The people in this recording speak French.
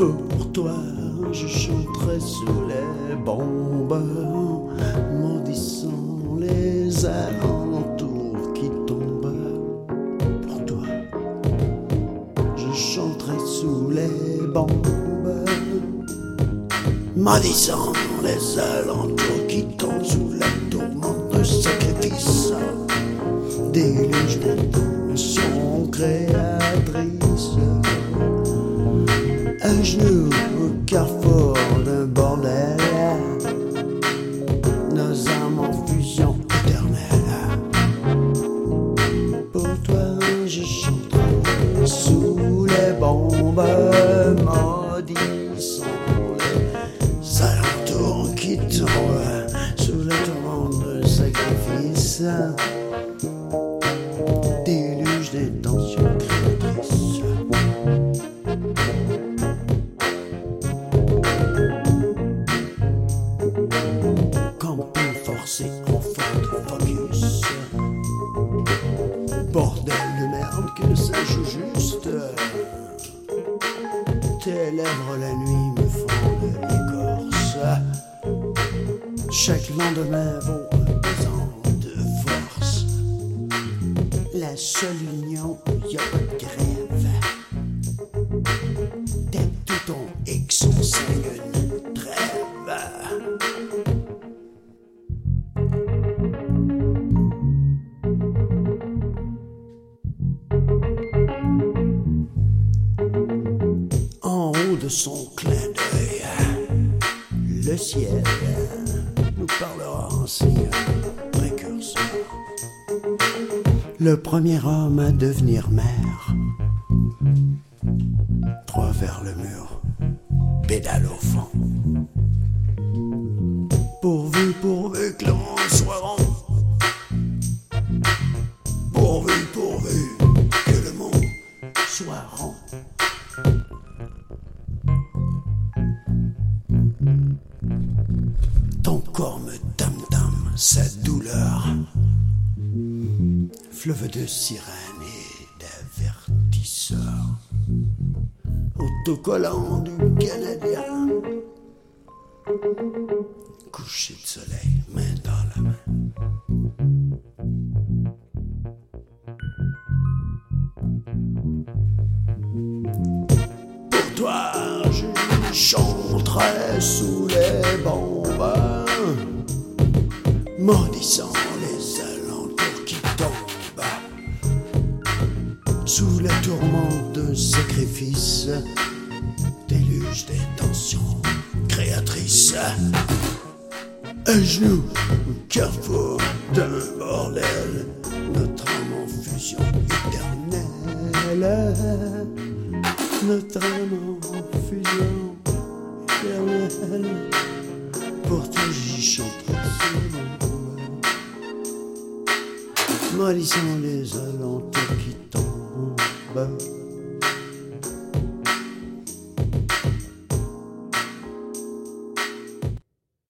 Pour toi, je chanterai sous les bombes, maudissant les alentours qui tombent. Pour toi, je chanterai sous les bombes, maudissant les alentours qui tombent au carrefour d'un bordel. Nos âmes en fusion éternelle. Pour toi, je chanterai sous les bombes, maudissant les alentours qui tombent sous la tourmente de sacrifice. Camping forcé en Ford Focus. Bordel de merde que ça joue juste. Tes lèvres la nuit me de l'écorce. Chaque lendemain un pesant de force. La seule union où y a de grève. T'es tout ton X, son clin d'œil. Le ciel nous parlera en signe précurseur. Le premier homme à devenir maire. Trois vers le mur, pédale au fond. Pourvu, pourvu que le monde soit rond. Pourvu, pourvu que le monde soit rond. Corps me tam-tam, sa douleur. Fleuve de sirène et d'avertisseur. Autocollant du Canadien. Coucher de soleil, main dans la main. Pour toi, je chanterai sous les bombes, maudissant les alentours qui tombent, sous la tourmente d'un sacrifice, déluge des tensions créatrices. Un genou au carrefour d'un bordel, notre âme en fusion éternelle? Notre âme en fusion éternelle. Pour toi j'y chanterai Maudissant les alentours qui tombent